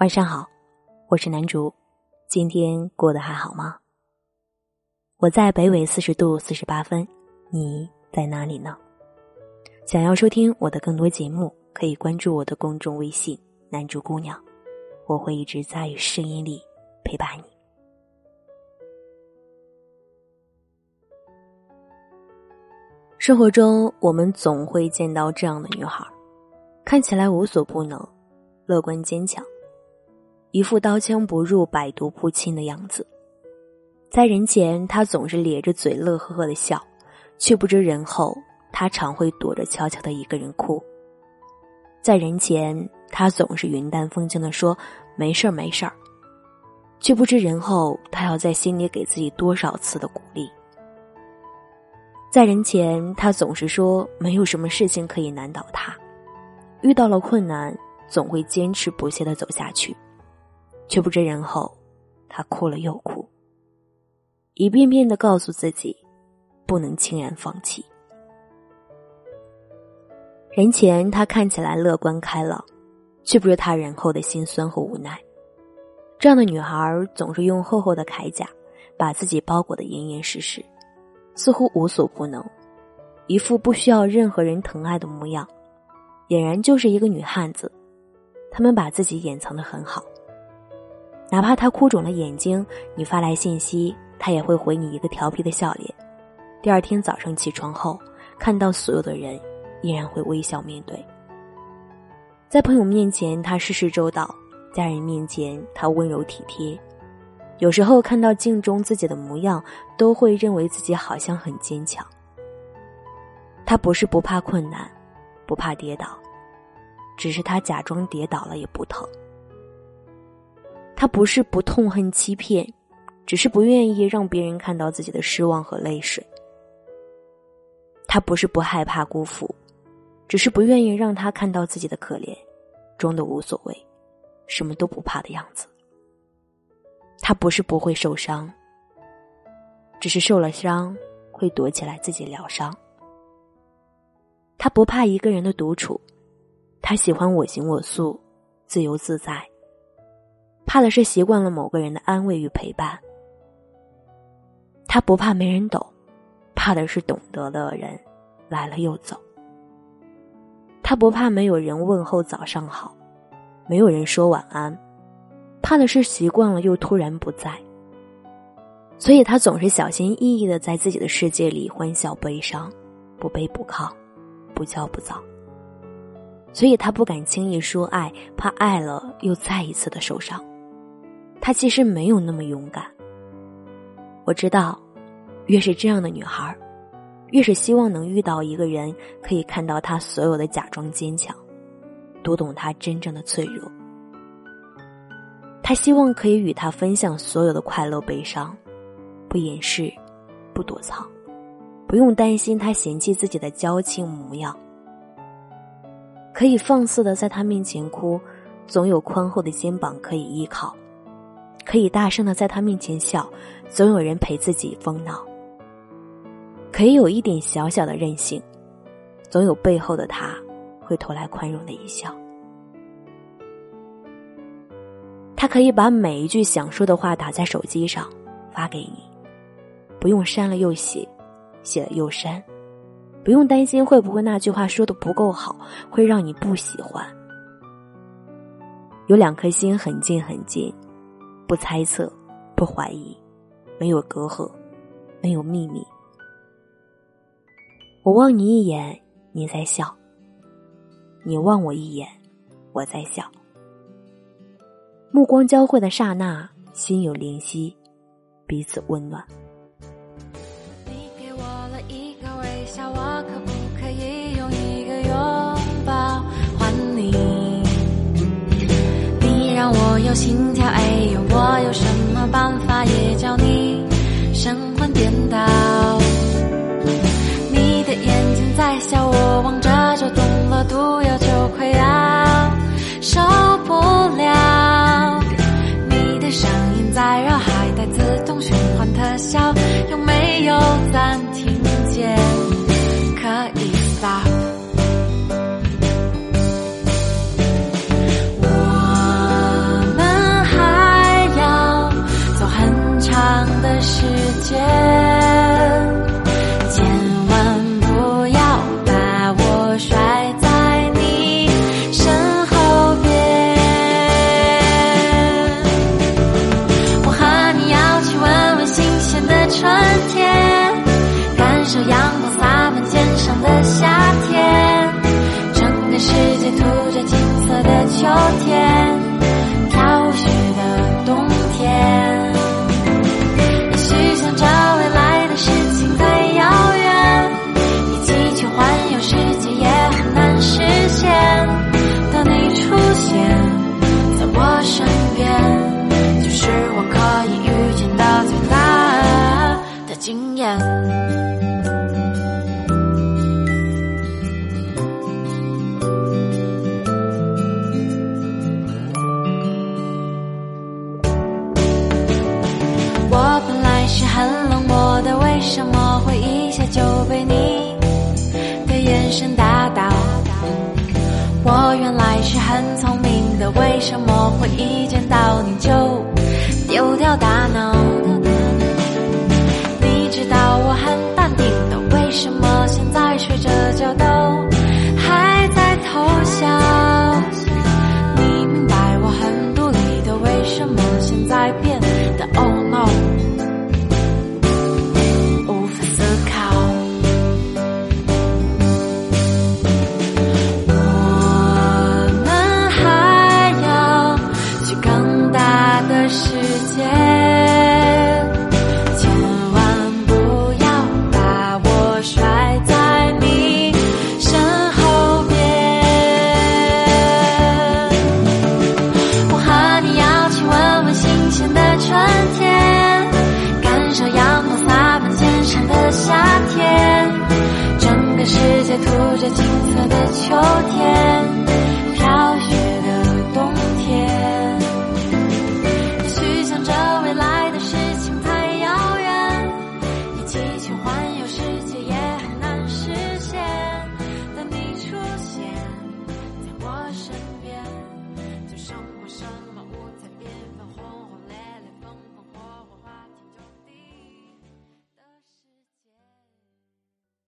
晚上好，我是南竹，今天过得还好吗？我在北纬四十度四十八分，你在哪里呢？想要收听我的更多节目，可以关注我的公众微信“南竹姑娘”，我会一直在声音里陪伴你。生活中，我们总会见到这样的女孩，看起来无所不能，乐观坚强。一副刀枪不入、百毒不侵的样子，在人前他总是咧着嘴乐呵呵的笑，却不知人后他常会躲着悄悄的一个人哭。在人前他总是云淡风轻的说没事儿没事儿，却不知人后他要在心里给自己多少次的鼓励。在人前他总是说没有什么事情可以难倒他，遇到了困难总会坚持不懈的走下去。却不知人后，他哭了又哭，一遍遍的告诉自己，不能轻言放弃。人前他看起来乐观开朗，却不知他人后的辛酸和无奈。这样的女孩总是用厚厚的铠甲，把自己包裹的严严实实，似乎无所不能，一副不需要任何人疼爱的模样，俨然就是一个女汉子。他们把自己掩藏的很好。哪怕他哭肿了眼睛，你发来信息，他也会回你一个调皮的笑脸。第二天早上起床后，看到所有的人，依然会微笑面对。在朋友面前，他事事周到；家人面前，他温柔体贴。有时候看到镜中自己的模样，都会认为自己好像很坚强。他不是不怕困难，不怕跌倒，只是他假装跌倒了也不疼。他不是不痛恨欺骗，只是不愿意让别人看到自己的失望和泪水。他不是不害怕辜负，只是不愿意让他看到自己的可怜，装的无所谓，什么都不怕的样子。他不是不会受伤，只是受了伤会躲起来自己疗伤。他不怕一个人的独处，他喜欢我行我素，自由自在。怕的是习惯了某个人的安慰与陪伴，他不怕没人懂，怕的是懂得的人来了又走。他不怕没有人问候早上好，没有人说晚安，怕的是习惯了又突然不在。所以他总是小心翼翼的在自己的世界里欢笑悲伤，不卑不亢，不骄不躁。所以他不敢轻易说爱，怕爱了又再一次的受伤。她其实没有那么勇敢。我知道，越是这样的女孩，越是希望能遇到一个人，可以看到她所有的假装坚强，读懂她真正的脆弱。她希望可以与他分享所有的快乐悲伤，不掩饰，不躲藏，不用担心他嫌弃自己的娇气模样，可以放肆的在他面前哭，总有宽厚的肩膀可以依靠。可以大声的在他面前笑，总有人陪自己疯闹。可以有一点小小的任性，总有背后的他会投来宽容的一笑。他可以把每一句想说的话打在手机上发给你，不用删了又写，写了又删，不用担心会不会那句话说的不够好，会让你不喜欢。有两颗心很近很近。不猜测，不怀疑，没有隔阂，没有秘密。我望你一眼，你在笑；你望我一眼，我在笑。目光交汇的刹那，心有灵犀，彼此温暖。心跳，哎呦！我有什么办法也叫你神魂颠倒？秋天。我一见到你就丢掉大脑你知道我很淡定的为什么在涂着金色的秋天。